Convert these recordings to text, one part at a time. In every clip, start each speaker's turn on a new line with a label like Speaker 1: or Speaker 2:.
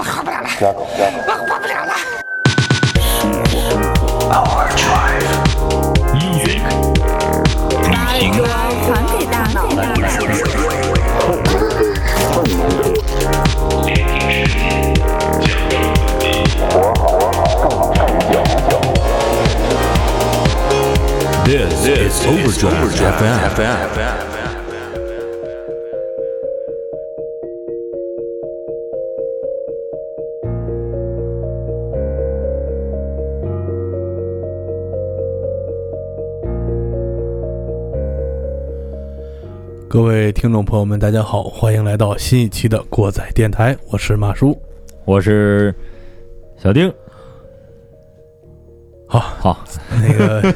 Speaker 1: 我活不了了，我活不了了。
Speaker 2: Music.
Speaker 3: 把耳朵传给大脑。
Speaker 2: This is Overdrive FM.
Speaker 4: 各位听众朋友们，大家好，欢迎来到新一期的过载电台，我是马叔。
Speaker 5: 我是小丁。
Speaker 4: 好，
Speaker 5: 好，
Speaker 4: 那个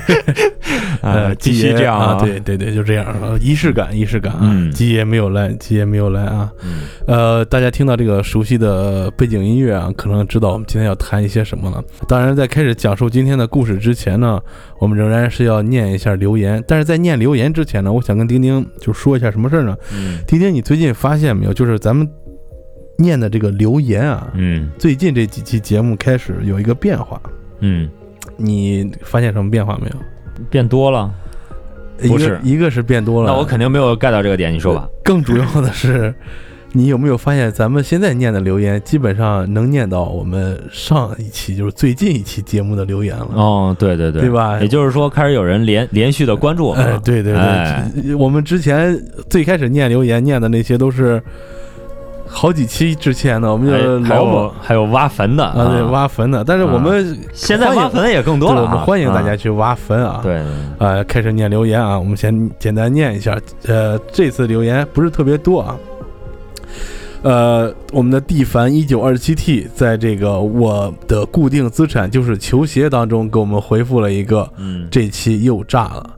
Speaker 4: 呃，
Speaker 5: 继续这样
Speaker 4: 啊，对对对，就这样啊，仪式感，仪式感啊，
Speaker 5: 嗯
Speaker 4: 鸡爷没有来，鸡爷没有来啊。
Speaker 5: 嗯
Speaker 4: 呃，大家听到这个熟悉的背景音乐啊，可能知道我们今天要谈一些什么了。当然，在开始讲述今天的故事之前呢，我们仍然是要念一下留言。但是在念留言之前呢，我想跟丁丁就说一下什么事儿呢？
Speaker 5: 嗯
Speaker 4: 丁丁，你最近发现没有，就是咱们念的这个留言啊，
Speaker 5: 嗯
Speaker 4: 最近这几期节目开始有一个变化，
Speaker 5: 嗯，
Speaker 4: 你发现什么变化没有？
Speaker 5: 变多了，
Speaker 4: 一个
Speaker 5: 不是。
Speaker 4: 一个是变多了，
Speaker 5: 那我肯定没有 get 到这个点，你说吧。
Speaker 4: 更主要的是，你有没有发现咱们现在念的留言，基本上能念到我们上一期就是最近一期节目的留言了。
Speaker 5: 哦，对对对，
Speaker 4: 对吧？
Speaker 5: 也就是说，开始有人连连续的关注我们
Speaker 4: 对对对，
Speaker 5: 哎。
Speaker 4: 我们之前最开始念留言念的那些都是好几期之前呢，我们就
Speaker 5: 还还有还有挖坟的
Speaker 4: 啊，对，挖坟的。但是我们
Speaker 5: 现在挖坟也更多了啊。
Speaker 4: 我们欢迎大家
Speaker 5: 啊
Speaker 4: 去挖坟啊。
Speaker 5: 对，
Speaker 4: 呃，开始念留言啊，我们先简单念一下。呃，这次留言不是特别多啊。呃，我们的蒂凡一九二七 T 在这个我的固定资产就是球鞋当中给我们回复了一个，
Speaker 5: 嗯，
Speaker 4: 这期又炸了。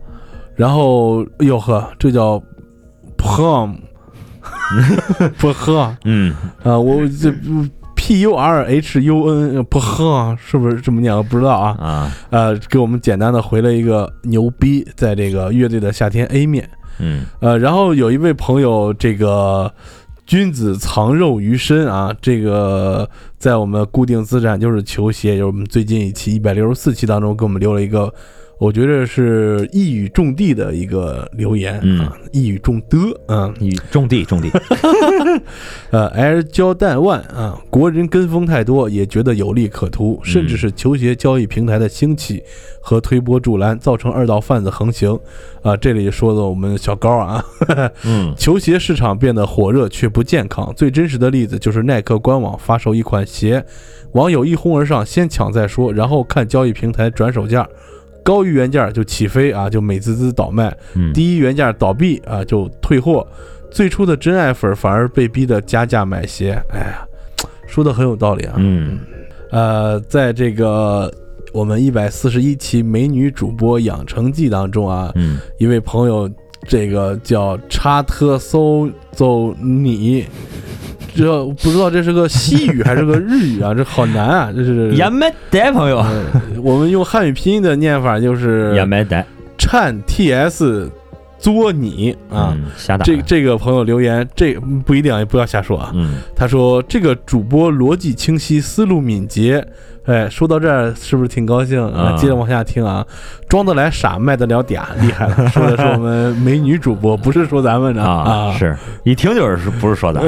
Speaker 4: 然后，哟呵，这叫 prom，不喝
Speaker 5: 嗯
Speaker 4: 啊，我这 P U R H U N 不喝是不是这么念？我不知道啊。
Speaker 5: 啊
Speaker 4: 呃，给我们简单的回了一个牛逼，在这个乐队的夏天 A 面。
Speaker 5: 嗯
Speaker 4: 呃，然后有一位朋友，这个君子藏肉于身啊，这个在我们固定资产就是球鞋，就是我们最近一期一百六十四期当中给我们留了一个，我觉得是一语中的的一个留言
Speaker 5: 嗯
Speaker 4: 啊，一语中的，嗯，
Speaker 5: 你种地中地，
Speaker 4: 呃，Air Jordan One 啊，国人跟风太多，也觉得有利可图，甚至是球鞋交易平台的兴起和推波助澜，造成二道贩子横行。啊，这里说的我们小高啊，
Speaker 5: 嗯
Speaker 4: 球鞋市场变得火热却不健康。最真实的例子就是耐克官网发售一款鞋，网友一哄而上，先抢再说，然后看交易平台转手价。高于原价就起飞啊，就美滋滋倒卖；
Speaker 5: 嗯，
Speaker 4: 低于原价倒闭啊，就退货。最初的真爱粉反而被逼的加价买鞋，哎呀，说的很有道理啊。
Speaker 5: 嗯
Speaker 4: 呃，在这个我们一百四十一期美女主播养成记当中啊，
Speaker 5: 嗯
Speaker 4: 一位朋友，这个叫叉特搜走你，这不知道这是个西语还是个日语啊？这好难啊！这是
Speaker 5: 也没得朋友，
Speaker 4: 呃我们用汉语拼音的念法就是
Speaker 5: 也没得
Speaker 4: 颤 ts 作你啊。
Speaker 5: 嗯瞎打
Speaker 4: 这这个朋友留言，这不一定，也不要瞎说啊。
Speaker 5: 嗯
Speaker 4: 他说这个主播逻辑清晰，思路敏捷。哎，说到这儿是不是挺高兴啊？
Speaker 5: 啊
Speaker 4: 接着往下听啊，装得来傻，卖得了嗲，厉害了。说的是我们美女主播，不是说咱们的
Speaker 5: 啊，是一听就是不是说的，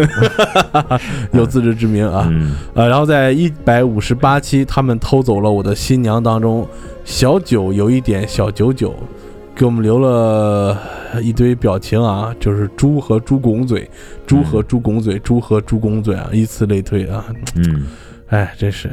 Speaker 4: 有自知之明啊。
Speaker 5: 嗯
Speaker 4: 呃，然后在一百五十八期，他们偷走了我的新娘当中，小九有一点小九九，给我们留了一堆表情啊，就是猪和猪拱嘴，猪和猪拱嘴，猪和猪拱嘴啊，以此类推啊。
Speaker 5: 嗯
Speaker 4: 哎，真是。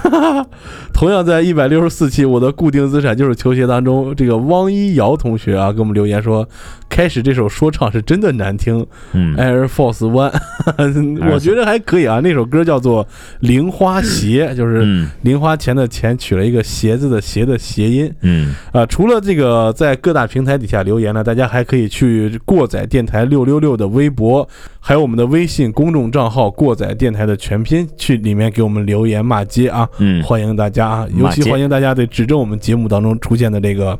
Speaker 4: 同样在一百六十四期，我的固定资产就是球鞋当中，这个汪一瑶同学啊，给我们留言说，开始这首说唱是真的难听，
Speaker 5: 嗯。
Speaker 4: Air Force One，我觉得还可以啊。那首歌叫做《零花鞋》，就是
Speaker 5: 嗯
Speaker 4: 零花钱的钱取了一个鞋子的鞋的谐音。
Speaker 5: 嗯。
Speaker 4: 啊、除了这个在各大平台底下留言呢，大家还可以去过载电台六六六的微博，还有我们的微信公众账号“过载电台”的全拼，去里面给我们留言骂街啊，
Speaker 5: 嗯，
Speaker 4: 欢迎大家啊，尤其欢迎大家对指正我们节目当中出现的这个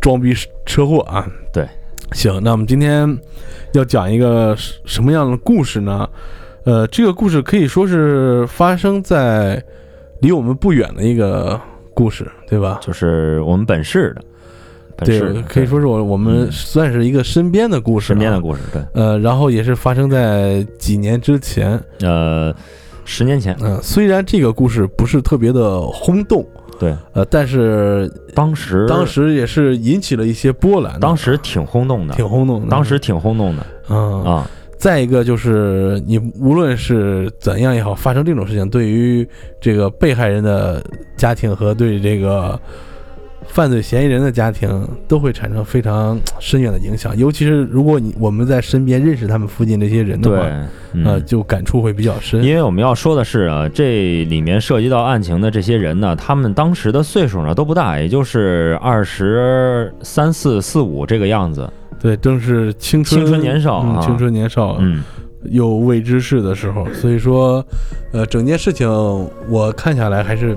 Speaker 4: 装逼车祸啊。
Speaker 5: 对，
Speaker 4: 行，那我们今天要讲一个什什么样的故事呢？呃，这个故事可以说是发生在离我们不远的一个故事，对吧？
Speaker 5: 就是我们本市的，
Speaker 4: 对，可以说是我我们
Speaker 5: 嗯
Speaker 4: 算是一个身边的故事、
Speaker 5: 身边的。故事，对，
Speaker 4: 呃，然后也是发生在几年之前。
Speaker 5: 呃，十年前，
Speaker 4: 嗯、虽然这个故事不是特别的轰动，
Speaker 5: 对，
Speaker 4: 呃，但是
Speaker 5: 当时
Speaker 4: 当时也是引起了一些波澜，
Speaker 5: 当时挺轰动的，
Speaker 4: 挺轰动的。
Speaker 5: 当时挺轰动的。
Speaker 4: 嗯。
Speaker 5: 啊，
Speaker 4: 再一个就是你无论是怎样也好，发生这种事情，对于这个被害人的家庭和对这个犯罪嫌疑人的家庭都会产生非常深远的影响。尤其是如果你我们在身边认识他们附近这些人的话，，
Speaker 5: 嗯
Speaker 4: 呃，就感触会比较深。
Speaker 5: 因为我们要说的是啊，这里面涉及到案情的这些人呢，他们当时的岁数呢都不大，也就是二十三四四五这个样子。
Speaker 4: 对，正是青春
Speaker 5: 青春年少啊
Speaker 4: 嗯青春年少，
Speaker 5: 嗯，
Speaker 4: 有未知事的时候，所以说，呃，整件事情我看下来还是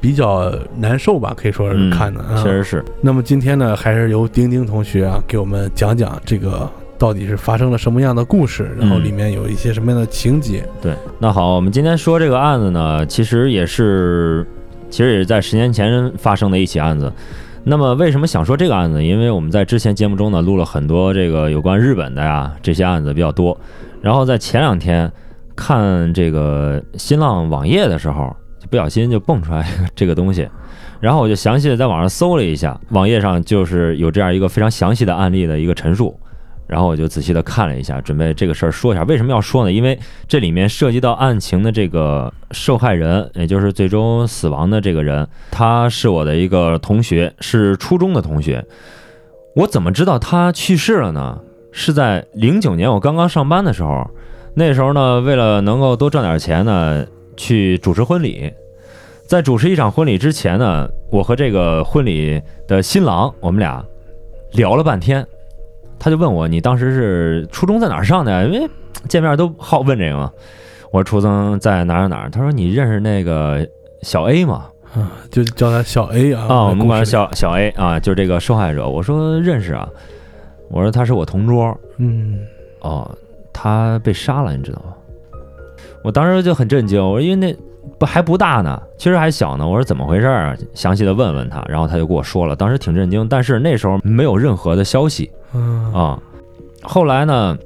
Speaker 4: 比较难受吧，可以说是
Speaker 5: 嗯
Speaker 4: 看的。啊
Speaker 5: 确实是。
Speaker 4: 那么今天呢，还是由丁丁同学啊给我们讲讲这个到底是发生了什么样的故事，然后
Speaker 5: 嗯
Speaker 4: 里面有一些什么样的情节。
Speaker 5: 对，那好，我们今天说这个案子呢，其实也是，其实也是在十年前发生的一起案子。那么为什么想说这个案子？因为我们在之前节目中呢录了很多这个有关日本的呀这些案子比较多，然后在前两天看这个新浪网页的时候，就不小心就蹦出来 这个东西，然后我就详细的在网上搜了一下，网页上就是有这样一个非常详细的案例的一个陈述。然后我就仔细的看了一下，准备这个事儿说一下。为什么要说呢？因为这里面涉及到案情的这个受害人，也就是最终死亡的这个人，他是我的一个同学，是初中的同学。我怎么知道他去世了呢？是在零九年我刚刚上班的时候，那时候呢，为了能够多赚点钱呢，去主持婚礼。在主持一场婚礼之前呢，我和这个婚礼的新郎，我们俩聊了半天。他就问我：“你当时是初中在哪儿上的呀？”因为见面都好问这个嘛。我说初中在哪儿哪儿。他说：“你认识那个小 A 吗
Speaker 4: 啊，就叫他小 A 啊。？”
Speaker 5: 啊，我们管小小 A 啊，就是这个受害者。我说认识啊。我说他是我同桌。
Speaker 4: 嗯
Speaker 5: 哦，他被杀了，你知道吗？我当时就很震惊，我说因为那不还不大呢，其实还小呢。我说怎么回事儿啊？详细的问问他，然后他就跟我说了，当时挺震惊，但是那时候没有任何的消息。
Speaker 4: 嗯
Speaker 5: 啊。后来呢，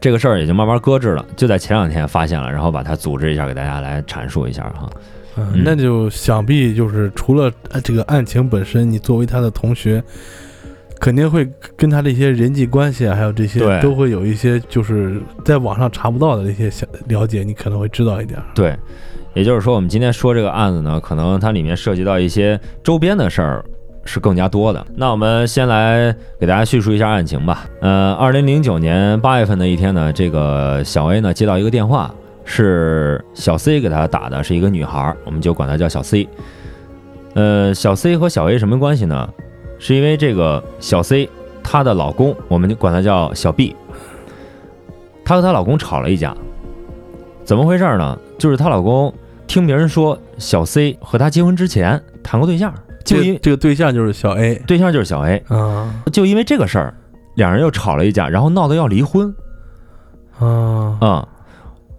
Speaker 5: 这个事儿也就慢慢搁置了，就在前两天发现了，然后把它组织一下，给大家来阐述一下哈。
Speaker 4: 嗯，那就想必就是除了呃这个案情本身，你作为他的同学，肯定会跟他这些人际关系啊，还有这些
Speaker 5: 对
Speaker 4: 都会有一些就是在网上查不到的这些小了解，你可能会知道一点儿。
Speaker 5: 对，也就是说，我们今天说这个案子呢，可能它里面涉及到一些周边的事儿。是更加多的。那我们先来给大家叙述一下案情吧。呃，二零零九年八月份的一天呢，这个小 A 呢接到一个电话，是小 C 给他打的，是一个女孩儿，我们就管她叫小 C。呃，小 C 和小 A 什么关系呢？是因为这个小 C 她的老公，我们就管她叫小 B，她和她老公吵了一架，怎么回事呢？就是她老公听别人说小 C 和她结婚之前谈过对象，就因
Speaker 4: 这个这个对象就是小 A
Speaker 5: 对象就是小 A，
Speaker 4: 啊。
Speaker 5: 就因为这个事儿，两人又吵了一架，然后闹得要离婚。
Speaker 4: 啊。
Speaker 5: 啊、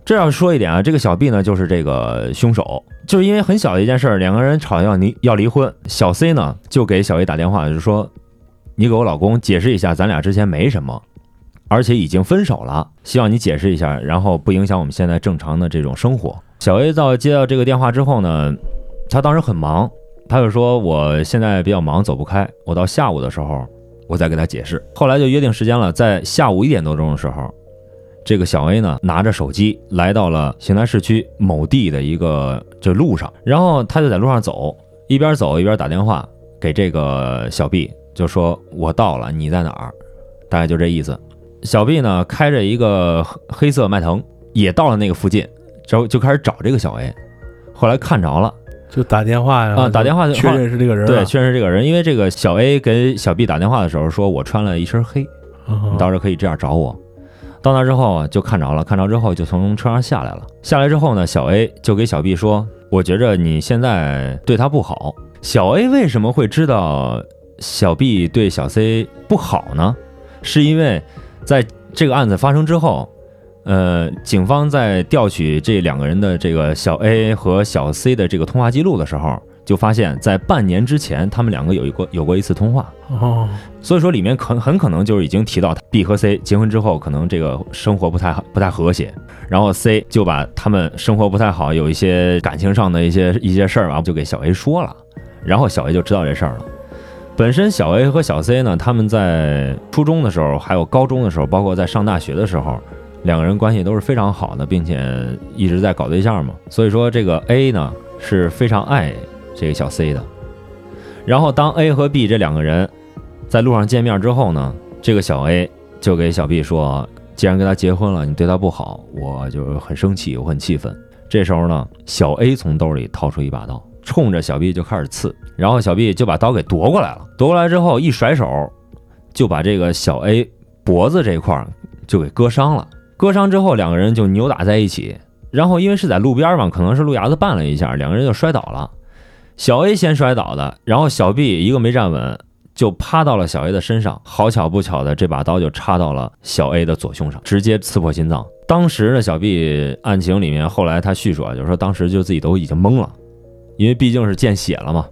Speaker 5: 这要说一点啊，这个小 B 呢就是这个凶手，就是因为很小的一件事儿，两个人吵要离要离婚，小 C 呢就给小 A 打电话，就说你给我老公解释一下，咱俩之前没什么，而且已经分手了，希望你解释一下，然后不影响我们现在正常的这种生活。小 A 到接到这个电话之后呢，他当时很忙，他就说我现在比较忙，走不开，我到下午的时候我再给他解释。后来就约定时间了，在下午一点多钟的时候，这个小 A 呢拿着手机来到了邢台市区某地的一个这路上，然后他就在路上走，一边走一边打电话给这个小 B，就说我到了，你在哪儿？大概就这意思。小 B 呢开着一个黑黑色迈腾，也到了那个附近，之后就开始找这个小 A，后来看着了。
Speaker 4: 就打电话呀
Speaker 5: 啊打电话就
Speaker 4: 确认是这个人
Speaker 5: 对，确认是这个人，因为这个小 A 给小 B 打电话的时候说，我穿了一身黑，
Speaker 4: 啊
Speaker 5: 你到时候可以这样找我。到那之后啊，就看着了，看着之后就从车上下来了。下来之后呢，小 A 就给小 B 说：“我觉着你现在对他不好。”小 A 为什么会知道小 B 对小 C 不好呢？是因为在这个案子发生之后，呃，警方在调取这两个人的这个小 A 和小 C 的这个通话记录的时候，就发现，在半年之前，他们两个有一过有过一次通话。
Speaker 4: 哦，
Speaker 5: 所以说里面可很可能就是已经提到 B 和 C 结婚之后，可能这个生活不太好，不太和谐。然后 C 就把他们生活不太好，有一些感情上的一些一些事儿吧，就给小 A 说了。然后小 A 就知道这事儿了。本身小 A 和小 C 呢，他们在初中的时候，还有高中的时候，包括在上大学的时候，两个人关系都是非常好的，并且一直在搞对象嘛。所以说这个 A 呢是非常爱这个小 C 的。然后当 A 和 B 这两个人在路上见面之后呢，这个小 A 就给小 B 说：“既然跟他结婚了，你对他不好，我就很生气，我很气愤。”这时候呢，小 A 从兜里掏出一把刀，冲着小 B 就开始刺，然后小 B 就把刀给夺过来了。夺过来之后，一甩手就把这个小 A 脖子这块就给割伤了。割伤之后，两个人就扭打在一起。然后因为是在路边嘛，可能是路牙子绊了一下，两个人就摔倒了。小 A 先摔倒的，然后小 B 一个没站稳，就趴到了小 A 的身上。好巧不巧的，这把刀就插到了小 A 的左胸上，直接刺破心脏。当时的小 B 案情里面，后来他叙述啊，就是说当时就自己都已经懵了，因为毕竟是见血了嘛，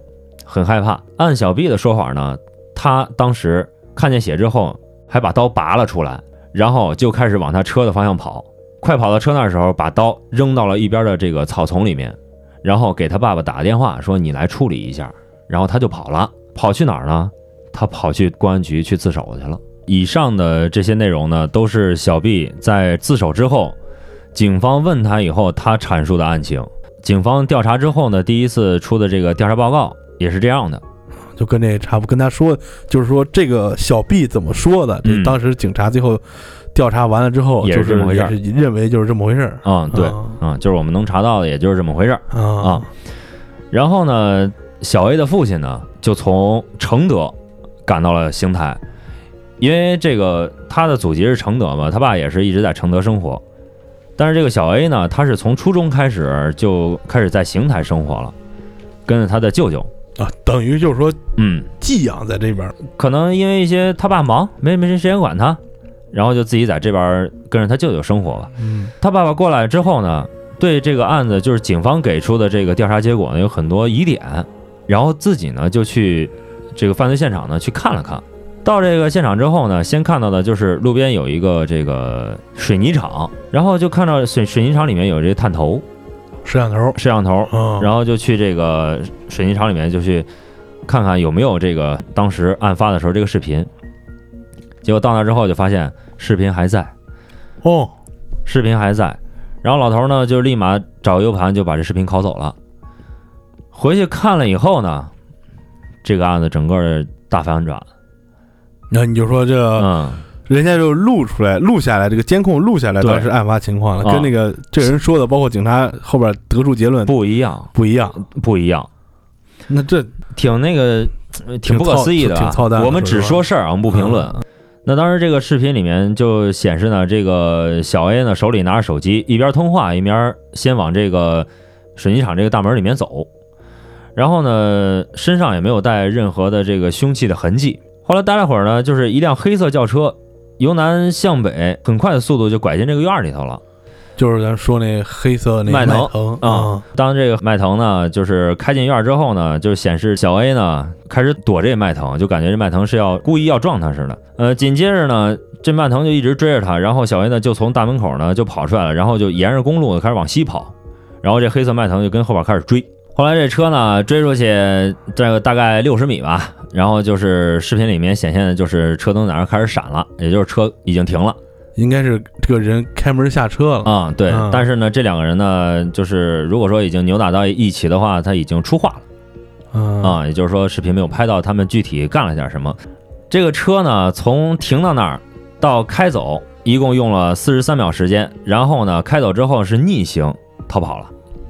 Speaker 5: 很害怕。按小 B 的说法呢，他当时看见血之后，还把刀拔了出来，然后就开始往他车的方向跑。快跑到车那的时候，把刀扔到了一边的这个草丛里面。然后给他爸爸打个电话，说你来处理一下，然后他就跑了，跑去哪儿呢？他跑去公安局去自首去了。以上的这些内容呢，都是小 B 在自首之后，警方问他以后，他阐述的案情。警方调查之后呢，第一次出的这个调查报告也是这样的，
Speaker 4: 就跟这差不多，跟他说，就是说这个小 B 怎么说的？这
Speaker 5: 嗯
Speaker 4: 当时警察最后调查完了之后，
Speaker 5: 也
Speaker 4: 就是
Speaker 5: 这么回事儿
Speaker 4: 也是认为就是这么回事儿。
Speaker 5: 嗯，对，
Speaker 4: 啊
Speaker 5: 嗯，就是我们能查到的，也就是这么回事儿。
Speaker 4: 啊
Speaker 5: 啊然后呢，小 A 的父亲呢，就从承德赶到了邢台，因为这个他的祖籍是承德嘛，他爸也是一直在承德生活。但是这个小 A 呢，他是从初中开始就开始在邢台生活了，跟着他的舅舅。
Speaker 4: 啊，等于就是说
Speaker 5: 嗯，
Speaker 4: 寄养在这边儿。
Speaker 5: 可能因为一些他爸忙，没没时间管他，然后就自己在这边跟着他舅舅生活了。
Speaker 4: 嗯
Speaker 5: 他爸爸过来之后呢，对这个案子就是警方给出的这个调查结果呢有很多疑点，然后自己呢就去这个犯罪现场呢去看了看。到这个现场之后呢，先看到的就是路边有一个这个水泥厂，然后就看到水水泥厂里面有这个探头
Speaker 4: 摄像头。
Speaker 5: 摄像头，
Speaker 4: 嗯，
Speaker 5: 然后就去这个水泥厂里面就去看看有没有这个当时案发的时候这个视频。结果到那之后就发现视频还在，
Speaker 4: 哦，
Speaker 5: 视频还在，然后老头呢就立马找 U 盘就把这视频拷走了。回去看了以后呢，这个案子整个大反转，
Speaker 4: 那你就说这
Speaker 5: 嗯，
Speaker 4: 人家就录出来、录下来，这个监控录下来
Speaker 5: 对。
Speaker 4: 当时案发情况了，
Speaker 5: 啊
Speaker 4: 跟那个这人说的，包括警察后边得出结论。
Speaker 5: 不一样，
Speaker 4: 不一样。
Speaker 5: 不一样，
Speaker 4: 那这
Speaker 5: 挺那个，呃挺不可思议的啊，
Speaker 4: 挺操蛋的
Speaker 5: 我们只说事儿啊，我们不评论。
Speaker 4: 嗯
Speaker 5: 那当时这个视频里面就显示呢，这个小 A 呢手里拿着手机，一边通话一边先往这个水泥厂这个大门里面走，然后呢身上也没有带任何的这个凶器的痕迹。后来待了会儿呢，就是一辆黑色轿车由南向北，很快的速度就拐进这个院里头了。
Speaker 4: 就是咱说那黑色那
Speaker 5: 迈腾
Speaker 4: 腾
Speaker 5: 啊，当这个迈腾呢，就是开进院儿之后呢，就显示小 A 呢开始躲这迈腾，就感觉这迈腾是要故意要撞他似的。呃，紧接着呢，这迈腾就一直追着他，然后小 A 呢就从大门口呢就跑出来了，然后就沿着公路开始往西跑，然后这黑色迈腾就跟后边开始追。后来这车呢追出去这个大概六十米吧，然后就是视频里面显现的就是车灯在那开始闪了，也就是车已经停了。
Speaker 4: 应该是这个人开门下车了。
Speaker 5: 啊、对，
Speaker 4: 嗯
Speaker 5: 但是呢，这两个人呢，就是如果说已经扭打到一起的话，他已经出话了
Speaker 4: 嗯
Speaker 5: 啊、也就是说视频没有拍到他们具体干了点什么。这个车呢，从停到那儿到开走，一共用了四十三秒时间，然后呢，开走之后是逆行逃跑了，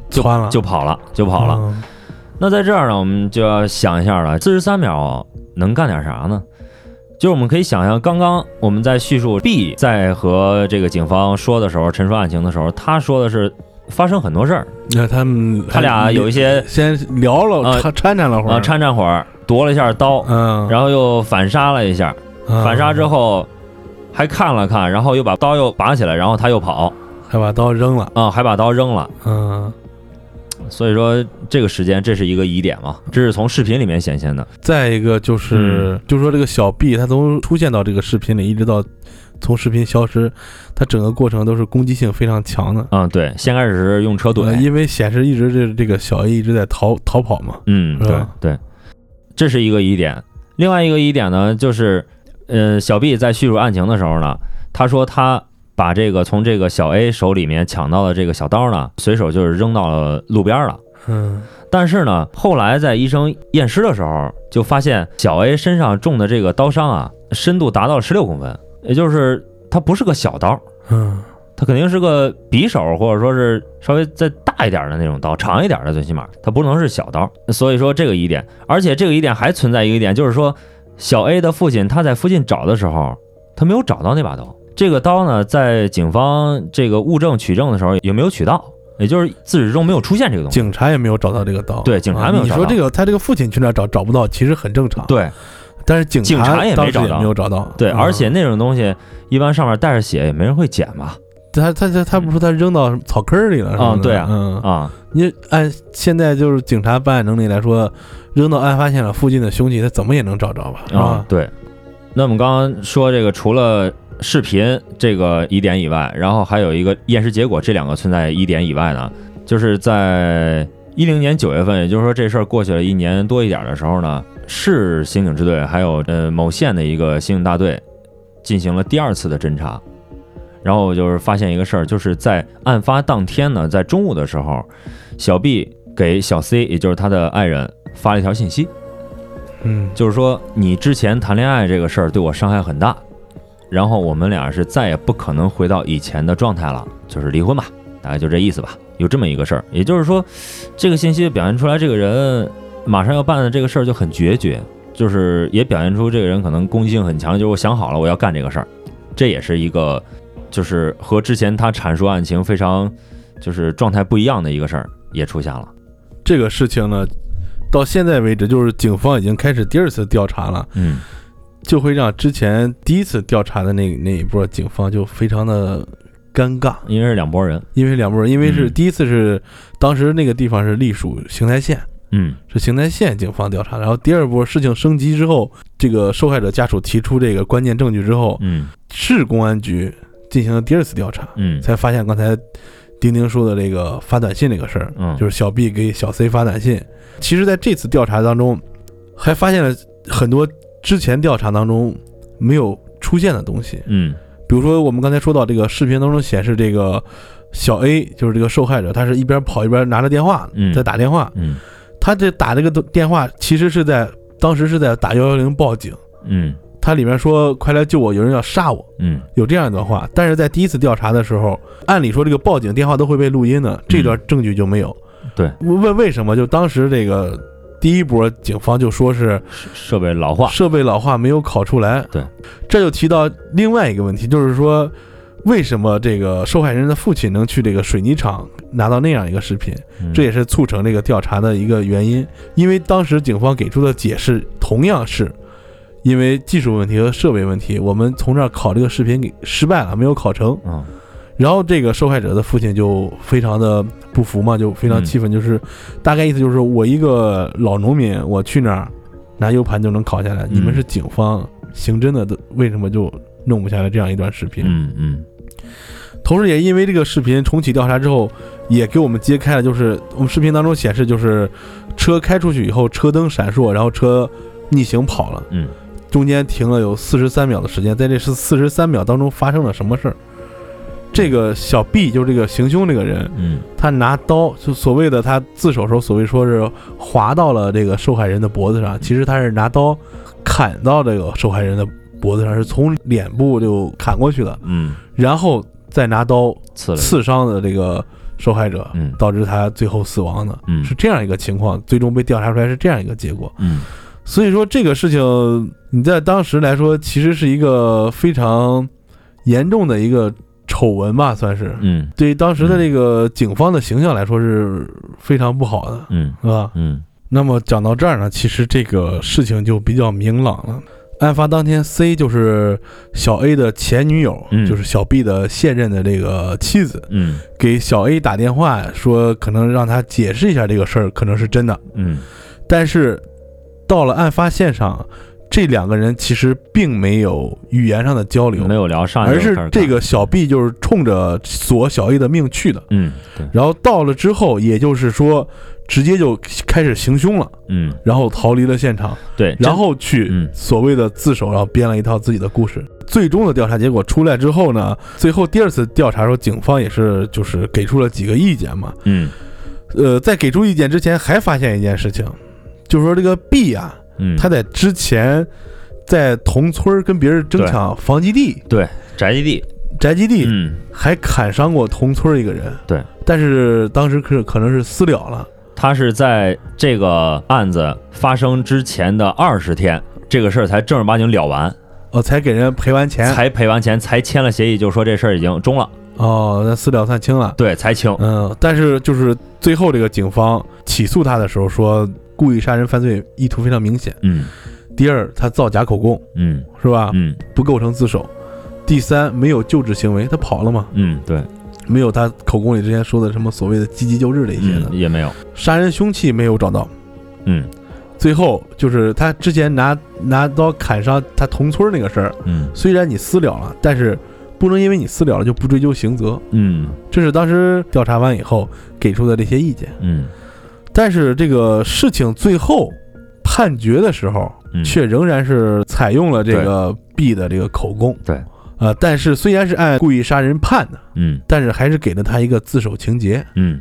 Speaker 5: 就
Speaker 4: 窜了
Speaker 5: 就跑了，就跑了。
Speaker 4: 嗯
Speaker 5: 那在这儿呢，我们就要想一下了，四十三秒能干点啥呢？就是我们可以想象，刚刚我们在叙述 B 在和这个警方说的时候，陈述案情的时候，他说的是发生很多事儿。
Speaker 4: 那他们
Speaker 5: 他俩有一些
Speaker 4: 先聊了，
Speaker 5: 他
Speaker 4: 掺掺掺了会
Speaker 5: 啊，
Speaker 4: 儿，
Speaker 5: 掺掺会儿，夺了一下刀，
Speaker 4: 嗯，
Speaker 5: 然后又反杀了一下，
Speaker 4: 嗯。
Speaker 5: 反杀之后，还看了看，然后又把刀又拔起来，然后他又跑。
Speaker 4: 还把刀扔了，
Speaker 5: 啊，还把刀扔了。
Speaker 4: 嗯。
Speaker 5: 所以说这个时间这是一个疑点嘛，这是从视频里面显现的。
Speaker 4: 再一个就是，就说这个小 B，他从出现到这个视频里，一直到从视频消失，他整个过程都是攻击性非常强的。
Speaker 5: 嗯，对，先开始是用车
Speaker 4: 呃
Speaker 5: 怼，
Speaker 4: 因为显示一直这这个小 A 一直在逃逃跑嘛。
Speaker 5: 嗯，对对，这是一个疑点。另外一个疑点呢，就是呃，小 B 在叙述案情的时候呢，他说他把这个从这个小 A 手里面抢到的这个小刀呢，随手就是扔到了路边了。
Speaker 4: 嗯
Speaker 5: 但是呢，后来在医生验尸的时候，就发现小 A 身上中的这个刀伤啊，深度达到了十六公分，也就是它不是个小刀，
Speaker 4: 嗯
Speaker 5: 它肯定是个匕首，或者说是稍微再大一点的那种刀，长一点的，最起码它不能是小刀。所以说这个疑点，而且这个疑点还存在一个疑点，就是说小 A 的父亲他在附近找的时候，他没有找到那把刀。这个刀呢，在警方这个物证取证的时候也没有取到，也就是自始至终没有出现这个东西。
Speaker 4: 警察也没有找到这个刀。
Speaker 5: 对警察没有
Speaker 4: 啊你说这个他这个父亲去那儿找找不到，其实很正常。，
Speaker 5: 对
Speaker 4: 但是警
Speaker 5: 警察也没找到
Speaker 4: 没有找到。
Speaker 5: 对，
Speaker 4: 嗯
Speaker 5: 而且那种东西一般上面带着血，也没人会捡吧？
Speaker 4: 他他他他不说他扔到草坑里了？什么的
Speaker 5: 啊对啊
Speaker 4: 嗯
Speaker 5: 啊，
Speaker 4: 你按现在就是警察办案能力来说，扔到案发现场附近的凶器，他怎么也能找着吧？
Speaker 5: 啊
Speaker 4: 吧，？
Speaker 5: 对。那我们刚刚说这个，除了视频这个疑点以外，然后还有一个验尸结果，这两个存在疑点以外呢，就是在一零年九月份，也就是说这事儿过去了一年多一点的时候呢，市刑警支队还有呃某县的一个刑警大队进行了第二次的侦查，然后就是发现一个事儿，就是在案发当天呢，在中午的时候，小 B 给小 C，也就是他的爱人发了一条信息，
Speaker 4: 嗯
Speaker 5: 就是说你之前谈恋爱这个事儿对我伤害很大，然后我们俩是再也不可能回到以前的状态了，就是离婚吧，大概就这意思吧。有这么一个事儿，也就是说，这个信息表现出来，这个人马上要办的这个事儿就很决绝，就是也表现出这个人可能攻击性很强，就是我想好了我要干这个事儿，这也是一个就是和之前他阐述案情非常就是状态不一样的一个事儿也出现了。
Speaker 4: 这个事情呢，到现在为止，就是警方已经开始第二次调查了，
Speaker 5: 嗯
Speaker 4: 就会让之前第一次调查的那那一波警方就非常的尴尬，
Speaker 5: 因为是两拨人，
Speaker 4: 因为两拨人，因为是
Speaker 5: 嗯。
Speaker 4: 第一次是当时那个地方是隶属邢台县。
Speaker 5: 嗯。
Speaker 4: 是邢台县警方调查，然后第二波事情升级之后，这个受害者家属提出这个关键证据之后，
Speaker 5: 嗯。
Speaker 4: 市公安局进行了第二次调查，
Speaker 5: 嗯。
Speaker 4: 才发现刚才丁丁说的这个发短信这个事儿，
Speaker 5: 嗯，
Speaker 4: 就是小 B 给小 C 发短信。其实，在这次调查当中，还发现了很多之前调查当中没有出现的东西，
Speaker 5: 嗯。
Speaker 4: 比如说我们刚才说到这个视频当中显示，这个小 A 就是这个受害者，他是一边跑一边拿着电话
Speaker 5: 嗯。
Speaker 4: 在打电话，
Speaker 5: 嗯。
Speaker 4: 他这打这个电话其实是在当时是在打幺幺零报警，
Speaker 5: 嗯。
Speaker 4: 他里面说快来救我，有人要杀我，
Speaker 5: 嗯。
Speaker 4: 有这样一段话。但是在第一次调查的时候，按理说这个报警电话都会被录音的，这段证据就没有。
Speaker 5: 嗯对，
Speaker 4: 问为什么？就当时这个第一波警方就说是
Speaker 5: 设备老化，
Speaker 4: 设备老化没有考出来。
Speaker 5: 对，
Speaker 4: 这就提到另外一个问题，就是说。为什么这个受害人的父亲能去这个水泥厂拿到那样一个视频？
Speaker 5: 嗯
Speaker 4: 这也是促成这个调查的一个原因，因为当时警方给出的解释同样是，因为技术问题和设备问题，我们从这儿考这个视频给失败了，没有考成。
Speaker 5: 嗯
Speaker 4: 然后这个受害者的父亲就非常的不服嘛，就非常气愤，就是大概意思就是我一个老农民，我去哪儿拿 U 盘就能拷下来，你们是警方刑侦的，为什么就弄不下来这样一段视频？
Speaker 5: 嗯嗯
Speaker 4: 同时，也因为这个视频重启调查之后，也给我们揭开了，就是我们视频当中显示，就是车开出去以后，车灯闪烁，然后车逆行跑了，
Speaker 5: 嗯
Speaker 4: 中间停了有四十三秒的时间，在这是四十三秒当中发生了什么事儿？这个小 B 就是这个行凶这个人，
Speaker 5: 嗯。
Speaker 4: 他拿刀，就所谓的他自首时候所谓说是划到了这个受害人的脖子上，其实他是拿刀砍到这个受害人的脖子上，是从脸部就砍过去的，
Speaker 5: 嗯，
Speaker 4: 然后再拿刀
Speaker 5: 刺，
Speaker 4: 刺伤的这个受害者，
Speaker 5: 嗯。
Speaker 4: 导致他最后死亡的，
Speaker 5: 嗯。
Speaker 4: 是这样一个情况，最终被调查出来是这样一个结果。
Speaker 5: 嗯。
Speaker 4: 所以说这个事情你在当时来说，其实是一个非常严重的一个丑闻吧，算是。
Speaker 5: 嗯。
Speaker 4: 对于当时的这个警方的形象来说是非常不好的，
Speaker 5: 嗯。
Speaker 4: 是吧？
Speaker 5: 嗯。
Speaker 4: 那么讲到这儿呢，其实这个事情就比较明朗了。案发当天，C 就是小 A 的前女友，
Speaker 5: 嗯。
Speaker 4: 就是小 B 的现任的这个妻子，
Speaker 5: 嗯。
Speaker 4: 给小 A 打电话说，可能让他解释一下这个事儿，可能是真的。
Speaker 5: 嗯。
Speaker 4: 但是到了案发现场，这两个人其实并没有语言上的交流
Speaker 5: 没，有聊上
Speaker 4: 而
Speaker 5: 是
Speaker 4: 这个小 B 就是冲着索小 A 的命去的。
Speaker 5: 嗯对
Speaker 4: 然后到了之后，也就是说，直接就开始行凶了，
Speaker 5: 嗯
Speaker 4: 然后逃离了现场，
Speaker 5: 对，
Speaker 4: 然后去
Speaker 5: 嗯
Speaker 4: 所谓的自首，然后编了一套自己的故事。最终的调查结果出来之后呢，最后第二次调查的时候，警方也是就是给出了几个意见嘛。
Speaker 5: 嗯
Speaker 4: 呃，在给出意见之前，还发现一件事情，就是说这个 B 啊，
Speaker 5: 嗯，
Speaker 4: 他在之前在同村跟别人争抢房基地、
Speaker 5: 对宅基地，
Speaker 4: 宅基地，
Speaker 5: 嗯。
Speaker 4: 还砍伤过同村一个人。
Speaker 5: 对，
Speaker 4: 但是当时可可能是私了了。
Speaker 5: 他是在这个案子发生之前的二十天，这个事儿才正儿八经了完，
Speaker 4: 哦，才给人赔完钱，
Speaker 5: 才赔完钱，才签了协议，就说这事儿已经终了，
Speaker 4: 哦，那私了算清了。
Speaker 5: 对，才清。
Speaker 4: 嗯，但是就是最后这个警方起诉他的时候说，故意杀人犯罪意图非常明显。
Speaker 5: 嗯
Speaker 4: 第二，他造假口供
Speaker 5: 嗯
Speaker 4: 是吧？
Speaker 5: 嗯
Speaker 4: 不构成自首。第三，没有救治行为，他跑了嘛？
Speaker 5: 嗯，对，
Speaker 4: 没有他口供里之前说的什么所谓的积极救治这些的。
Speaker 5: 嗯也没有，
Speaker 4: 杀人凶器没有找到。
Speaker 5: 嗯
Speaker 4: 最后就是他之前拿拿刀砍伤他同村那个事儿，
Speaker 5: 嗯
Speaker 4: 虽然你私了了，但是不能因为你私了了就不追究刑责。
Speaker 5: 嗯
Speaker 4: 这是当时调查完以后给出的这些意见。
Speaker 5: 嗯
Speaker 4: 但是这个事情最后判决的时候，
Speaker 5: 嗯，
Speaker 4: 却仍然是采用了这个 B 的这个口供。
Speaker 5: 对，
Speaker 4: 呃，但是虽然是按故意杀人判的，
Speaker 5: 嗯。
Speaker 4: 但是还是给了他一个自首情节。
Speaker 5: 嗯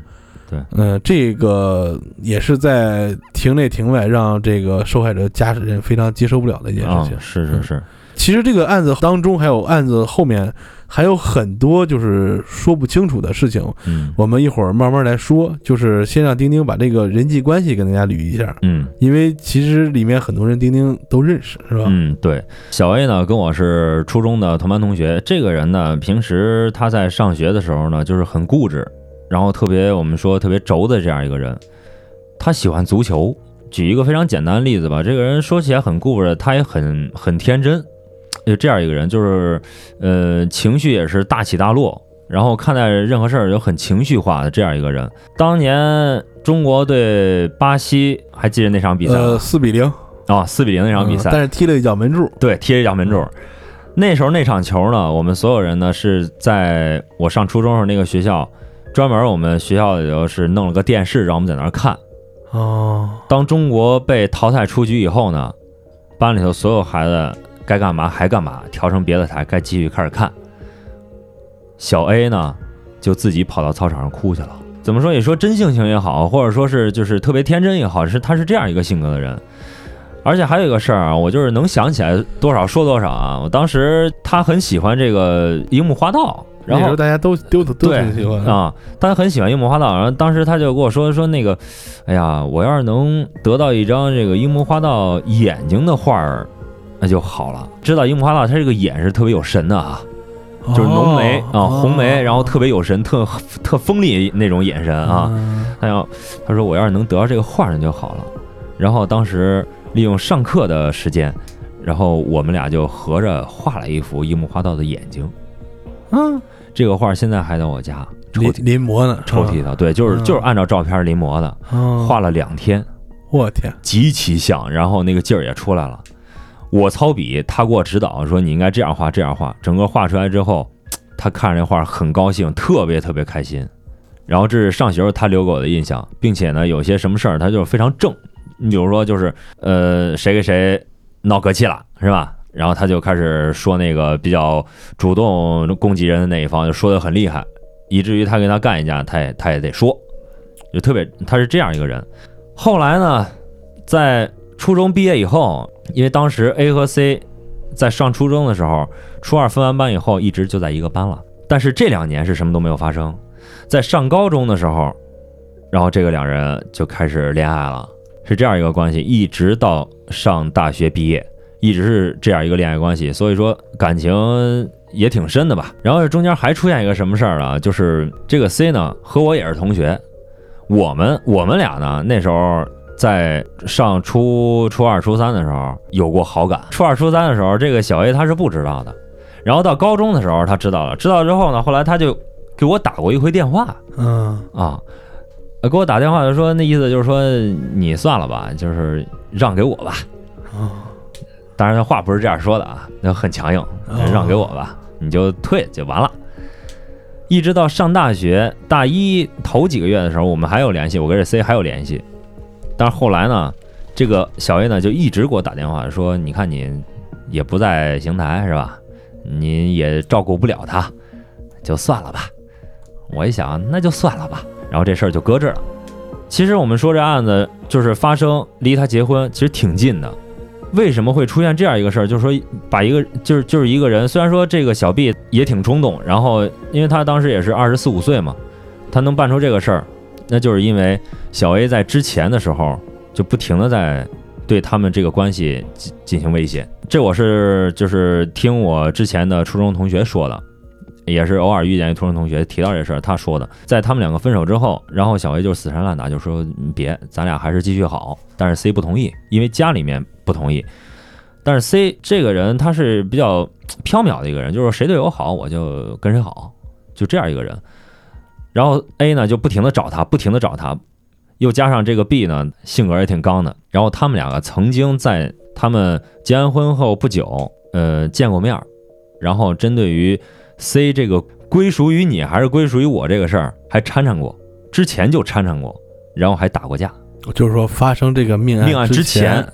Speaker 5: 对。
Speaker 4: 嗯、这个也是在庭内庭外让这个受害者家人非常接受不了的一件
Speaker 5: 啊
Speaker 4: 事情。，
Speaker 5: 是是是，
Speaker 4: 其实这个案子当中，还有案子后面还有很多就是说不清楚的事情，
Speaker 5: 嗯
Speaker 4: 我们一会儿慢慢来说。就是先让丁丁把这个人际关系跟大家捋一下，
Speaker 5: 嗯
Speaker 4: 因为其实里面很多人丁丁都认识，是吧？
Speaker 5: 嗯，对，小 A 呢跟我是初中的同班同学，这个人呢平时他在上学的时候呢就是很固执，然后特别我们说特别轴的这样一个人，他喜欢足球。举一个非常简单的例子吧，这个人说起来很固执，他也很很天真，就这样一个人，就是呃情绪也是大起大落，然后看待任何事儿就很情绪化的这样一个人。当年中国对巴西，还记得那场比赛
Speaker 4: 呃，
Speaker 5: 吗？
Speaker 4: 四比零
Speaker 5: 啊，四比零那场比赛，
Speaker 4: 嗯但是踢了一脚门柱。
Speaker 5: 对，踢了一脚门柱。那时候那场球呢，我们所有人呢是在我上初中时候那个学校，专门我们学校里头是弄了个电视，让我们在那儿看。
Speaker 4: 哦，
Speaker 5: 当中国被淘汰出局以后呢，班里头所有孩子该干嘛还干嘛，调成别的台，该继续开始看。小 A 呢，就自己跑到操场上哭去了。怎么说？你说真性情也好，或者说是就是特别天真也好，是他是这样一个性格的人。而且还有一个事儿啊，我就是能想起来多少说多少啊。我当时他很喜欢这个樱木花道，然后
Speaker 4: 大家都都都
Speaker 5: 对
Speaker 4: 挺喜欢的。
Speaker 5: 啊，他很喜欢樱木花道，然后当时他就跟我说说那个，哎呀，我要是能得到一张这个樱木花道眼睛的画儿，那就好了。知道樱木花道他这个眼是特别有神的啊，就是浓眉啊、
Speaker 4: 哦
Speaker 5: 红眉，然后特别有神，特特锋利那种眼神啊。
Speaker 4: 嗯
Speaker 5: 他要他说我要是能得到这个画儿，那就好了。然后当时利用上课的时间，然后我们俩就合着画了一幅樱木花道的眼睛。
Speaker 4: 嗯，
Speaker 5: 这个画儿现在还在我家抽
Speaker 4: 临摹呢，
Speaker 5: 抽屉的，对，就是
Speaker 4: 嗯
Speaker 5: 就是按照照片临摹的，
Speaker 4: 嗯
Speaker 5: 画了两天，
Speaker 4: 我天，
Speaker 5: 极其像，然后那个劲儿也出来了。我操笔，他给我指导说你应该这样画，这样画。整个画出来之后，他看着这画很高兴，特别特别开心。然后这是上学时候他留给我的印象，并且呢，有些什么事儿他就是非常正。你比如说，就是呃，谁跟谁闹隔气了，是吧？然后他就开始说那个比较主动攻击人的那一方，就说的很厉害，以至于他跟他干一架，他也他也得说，就特别他是这样一个人。后来呢，在初中毕业以后，因为当时 A 和 C 在上初中的时候，初二分完班以后，一直就在一个班了。但是这两年是什么都没有发生，在上高中的时候，然后这个两人就开始恋爱了，是这样一个关系，一直到上大学毕业，一直是这样一个恋爱关系，所以说感情也挺深的吧。然后这中间还出现一个什么事儿啊？就是这个 C 呢和我也是同学，我们我们俩呢那时候在上初初二、初三的时候有过好感。初二、初三的时候，这个小 A 他是不知道的，然后到高中的时候他知道了，知道之后呢，后来他就给我打过一回电话
Speaker 4: 嗯
Speaker 5: 啊，呃给我打电话就说那意思就是说你算了吧，就是让给我吧。
Speaker 4: 啊
Speaker 5: 当然他话不是这样说的啊，那很强硬，让给我吧，你就退就完了。一直到上大学大一头几个月的时候，我们还有联系，我跟这 C 还有联系。但是后来呢，这个小 A 呢就一直给我打电话说，你看你也不在邢台是吧？你也照顾不了他，就算了吧。我一想，那就算了吧，然后这事儿就搁置了。其实我们说这案子就是发生离他结婚其实挺近的，为什么会出现这样一个事儿？就是说把一个就是就是一个人，虽然说这个小 B 也挺冲动，然后因为他当时也是二十四五岁嘛，他能办出这个事儿，那就是因为小 A 在之前的时候就不停的在对他们这个关系进进行威胁。这我是就是听我之前的初中同学说的，也是偶尔遇见一初中同学提到这事儿，他说的，在他们两个分手之后，然后小 A 就死缠烂打，就说别，咱俩还是继续好。但是 C 不同意，因为家里面不同意。但是 C 这个人他是比较 缥缈的一个人，就是谁对我好我就跟谁好，就这样一个人。然后 A 呢就不停的找他，不停的找他，又加上这个 B 呢性格也挺刚的，然后他们两个曾经在他们结完婚后不久，呃见过面儿，然后针对于 C 这个归属于你还是归属于我这个事儿还掺掺过，之前就掺掺过，然后还打过架。
Speaker 4: 就是说发生这个命案
Speaker 5: 命案之
Speaker 4: 前
Speaker 5: 前，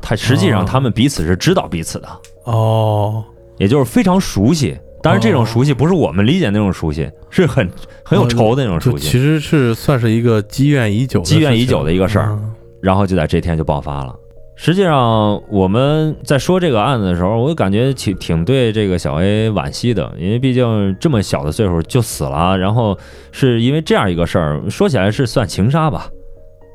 Speaker 5: 他实际上
Speaker 4: 哦
Speaker 5: 他们彼此是知道彼此的，
Speaker 4: 哦，
Speaker 5: 也就是非常熟悉。当然，这种
Speaker 4: 哦
Speaker 5: 熟悉不是我们理解那种熟悉，是很很有仇的那种熟悉。
Speaker 4: 其实是算是一个积怨已久的
Speaker 5: 积怨已久的一个事儿
Speaker 4: 嗯
Speaker 5: 然后就在这天就爆发了。实际上，我们在说这个案子的时候，我感觉挺挺对这个小 A 惋惜的，因为毕竟这么小的岁数就死了，然后是因为这样一个事儿，说起来是算情杀吧。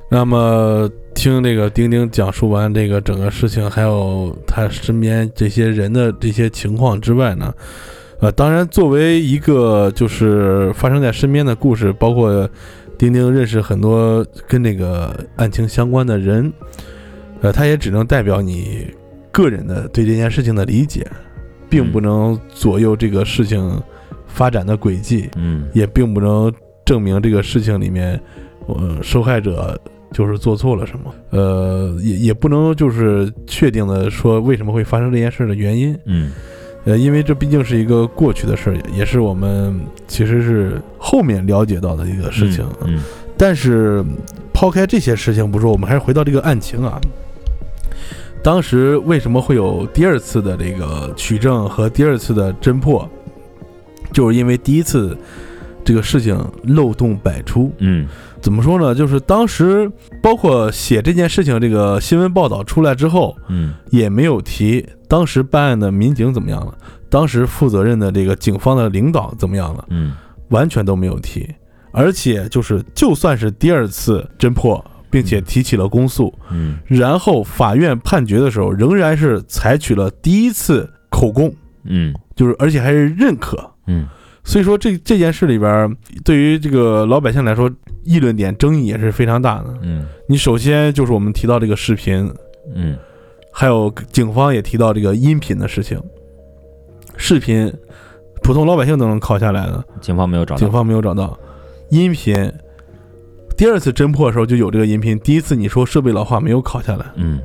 Speaker 4: 那么听这个丁丁讲述完这个整个事情，还有他身边这些人的这些情况之外呢，呃，当然作为一个就是发生在身边的故事，包括丁丁认识很多跟那个案情相关的人，呃，他也只能代表你个人的对这件事情的理解，并不能左右这个事情发展的轨迹。
Speaker 5: 嗯。
Speaker 4: 也并不能证明这个事情里面，呃，受害者就是做错了什么，呃，也也不能就是确定的说为什么会发生这件事的原因，
Speaker 5: 嗯
Speaker 4: 呃，因为这毕竟是一个过去的事儿，也是我们其实是后面了解到的一个事情。
Speaker 5: 嗯
Speaker 4: 但是抛开这些事情不说，我们还是回到这个案情啊。当时为什么会有第二次的这个取证和第二次的侦破，就是因为第一次这个事情漏洞百出。
Speaker 5: 嗯
Speaker 4: 怎么说呢？就是当时包括写这件事情这个新闻报道出来之后，
Speaker 5: 嗯
Speaker 4: 也没有提当时办案的民警怎么样了，当时负责任的这个警方的领导怎么样了，
Speaker 5: 嗯
Speaker 4: 完全都没有提。而且就是就算是第二次侦破，并且提起了公诉，
Speaker 5: 嗯
Speaker 4: 然后法院判决的时候，仍然是采取了第一次口供，
Speaker 5: 嗯
Speaker 4: 就是而且还是认可。
Speaker 5: 嗯
Speaker 4: 所以说这这件事里边，对于这个老百姓来说，议论点争议也是非常大的。
Speaker 5: 嗯
Speaker 4: 你首先就是我们提到这个视频，
Speaker 5: 嗯
Speaker 4: 还有警方也提到这个音频的事情。视频，普通老百姓都能拷下来的，
Speaker 5: 警方没有找到。
Speaker 4: 警方没有找到。音频，第二次侦破的时候就有这个音频，第一次你说设备老化没有拷下来，
Speaker 5: 嗯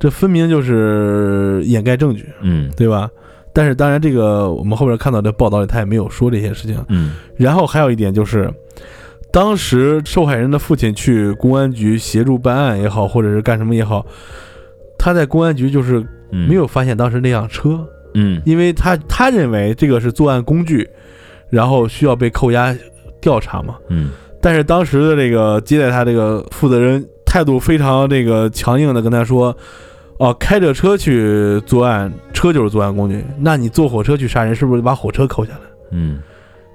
Speaker 4: 这分明就是掩盖证据，
Speaker 5: 嗯
Speaker 4: 对吧？但是当然，这个我们后边看到的报道里他也没有说这些事情。
Speaker 5: 嗯
Speaker 4: 然后还有一点就是，当时受害人的父亲去公安局协助办案也好，或者是干什么也好，他在公安局就是
Speaker 5: 嗯，
Speaker 4: 没有发现当时那辆车，
Speaker 5: 嗯
Speaker 4: 因为他他认为这个是作案工具，然后需要被扣押调查嘛。
Speaker 5: 嗯
Speaker 4: 但是当时的这个接待他这个负责人态度非常这个强硬的跟他说：“哦，开着车去作案，车就是作案工具，那你坐火车去杀人，是不是把火车扣下来？”
Speaker 5: 嗯。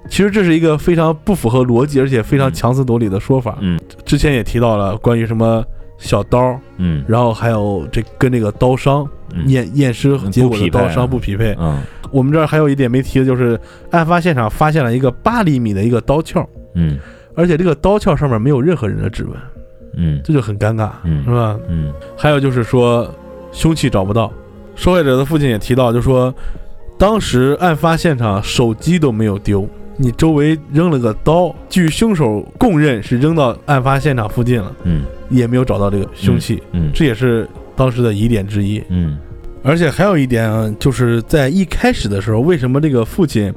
Speaker 4: 其实这是一个非常不符合逻辑，而且非常强词夺理的说法。
Speaker 5: 嗯。
Speaker 4: 之前也提到了关于什么小刀，
Speaker 5: 嗯。
Speaker 4: 然后还有这跟这个刀伤
Speaker 5: 嗯。
Speaker 4: 验验尸结果的刀伤不匹配。
Speaker 5: 嗯。
Speaker 4: 我们这儿还有一点没提的就是，案发现场发现了一个八厘米的一个刀鞘，
Speaker 5: 嗯。
Speaker 4: 而且这个刀鞘上面没有任何人的指纹。
Speaker 5: 嗯。
Speaker 4: 这就很尴尬，
Speaker 5: 嗯。
Speaker 4: 是吧？
Speaker 5: 嗯。
Speaker 4: 还有就是说凶器找不到，受害者的父亲也提到，就说当时案发现场手机都没有丢，你周围扔了个刀，据凶手供认是扔到案发现场附近了，
Speaker 5: 嗯
Speaker 4: 也没有找到这个凶器，
Speaker 5: 嗯
Speaker 4: 这也是当时的疑点之一。
Speaker 5: 嗯
Speaker 4: 而且还有一点啊，就是在一开始的时候，为什么这个父亲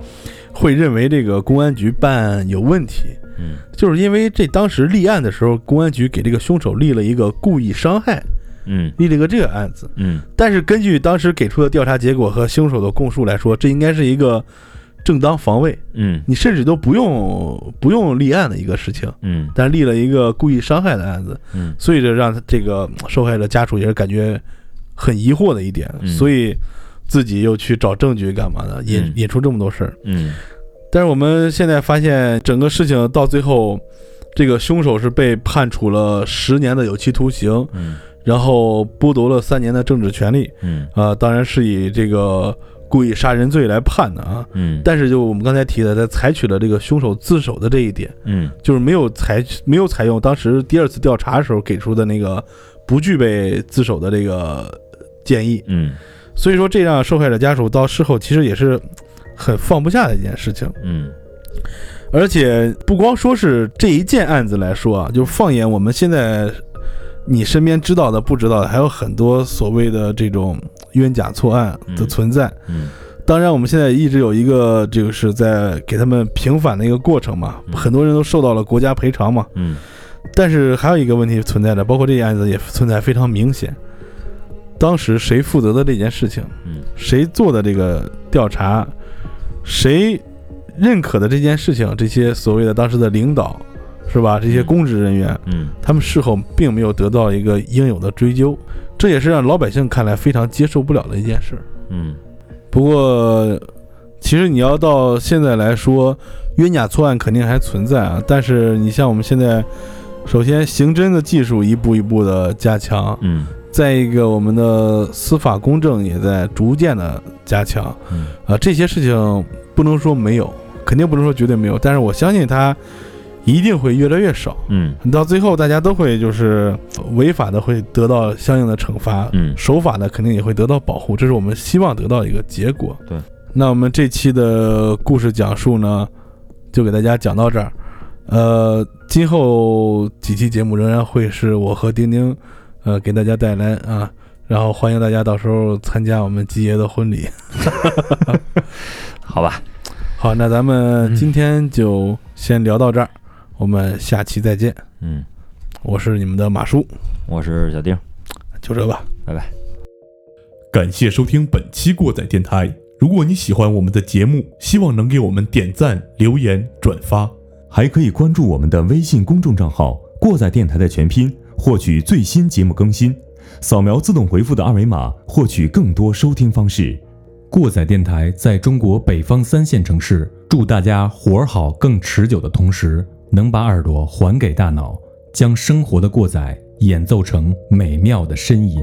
Speaker 4: 会认为这个公安局办案有问题？
Speaker 5: 嗯
Speaker 4: 就是因为这当时立案的时候，公安局给这个凶手立了一个故意伤害，
Speaker 5: 嗯。
Speaker 4: 立了一个这个案子。
Speaker 5: 嗯。
Speaker 4: 但是根据当时给出的调查结果和凶手的供述来说，这应该是一个正当防卫，
Speaker 5: 嗯。
Speaker 4: 你甚至都不用不用立案的一个事情，
Speaker 5: 嗯。
Speaker 4: 但立了一个故意伤害的案子，
Speaker 5: 嗯。
Speaker 4: 所以这让他这个受害者家属也是感觉很疑惑的一点，
Speaker 5: 嗯。
Speaker 4: 所以自己又去找证据干嘛的，引
Speaker 5: 嗯。
Speaker 4: 引出这么多事儿。
Speaker 5: 嗯。
Speaker 4: 但是我们现在发现，整个事情到最后，这个凶手是被判处了十年的有期徒刑，
Speaker 5: 嗯
Speaker 4: 然后剥夺了三年的政治权利。
Speaker 5: 嗯
Speaker 4: 啊，当然是以这个故意杀人罪来判的啊。
Speaker 5: 嗯
Speaker 4: 但是就我们刚才提的，他采取了这个凶手自首的这一点，
Speaker 5: 嗯
Speaker 4: 就是没有采没有采用当时第二次调查的时候给出的那个不具备自首的这个建议，
Speaker 5: 嗯
Speaker 4: 所以说这让受害者家属到事后其实也是很放不下的一件事情。
Speaker 5: 嗯
Speaker 4: 而且不光说是这一件案子来说啊，就放眼我们现在你身边知道的、不知道的，还有很多所谓的这种冤假错案的存在。
Speaker 5: 嗯
Speaker 4: 当然，我们现在一直有一个就是在给他们平反的一个过程嘛，
Speaker 5: 嗯。
Speaker 4: 很多人都受到了国家赔偿嘛。
Speaker 5: 嗯。
Speaker 4: 但是还有一个问题存在的，包括这个案子也存在非常明显，当时谁负责的这件事情，
Speaker 5: 嗯。
Speaker 4: 谁做的这个调查，谁认可的这件事情，这些所谓的当时的领导，是吧？这些
Speaker 5: 嗯
Speaker 4: 公职人员，
Speaker 5: 嗯
Speaker 4: 他们事后并没有得到一个应有的追究，这也是让老百姓看来非常接受不了的一件事。
Speaker 5: 嗯
Speaker 4: 不过，其实你要到现在来说，冤假错案肯定还存在啊。但是你像我们现在，首先刑侦的技术一步一步的加强，
Speaker 5: 嗯
Speaker 4: 再一个我们的司法公正也在逐渐的加强。
Speaker 5: 嗯
Speaker 4: 啊，这些事情不能说没有，肯定不能说绝对没有，但是我相信它一定会越来越少。
Speaker 5: 嗯
Speaker 4: 到最后，大家都会就是违法的会得到相应的惩罚，
Speaker 5: 嗯
Speaker 4: 守法的肯定也会得到保护，这是我们希望得到一个结果。
Speaker 5: 对，
Speaker 4: 那我们这期的故事讲述呢，就给大家讲到这儿。呃，今后几期节目仍然会是我和丁丁，呃，给大家带来啊，然后欢迎大家到时候参加我们吉爷的婚礼。
Speaker 5: 好吧，
Speaker 4: 好，那咱们今天就先聊到这儿，我们下期再见。
Speaker 5: 嗯，
Speaker 4: 我是你们的马叔，
Speaker 5: 我是小丁，
Speaker 4: 就这吧。
Speaker 5: 拜拜。
Speaker 1: 感谢收听本期过载电台。如果你喜欢我们的节目，希望能给我们点赞、留言、转发。
Speaker 2: 还可以关注我们的微信公众账号“过载电台”的全拼，获取最新节目更新。扫描自动回复的二维码，获取更多收听方式。
Speaker 6: 过载电台在中国北方三线城市，祝大家活儿好更持久的同时，能把耳朵还给大脑，将生活的过载演奏成美妙的呻吟。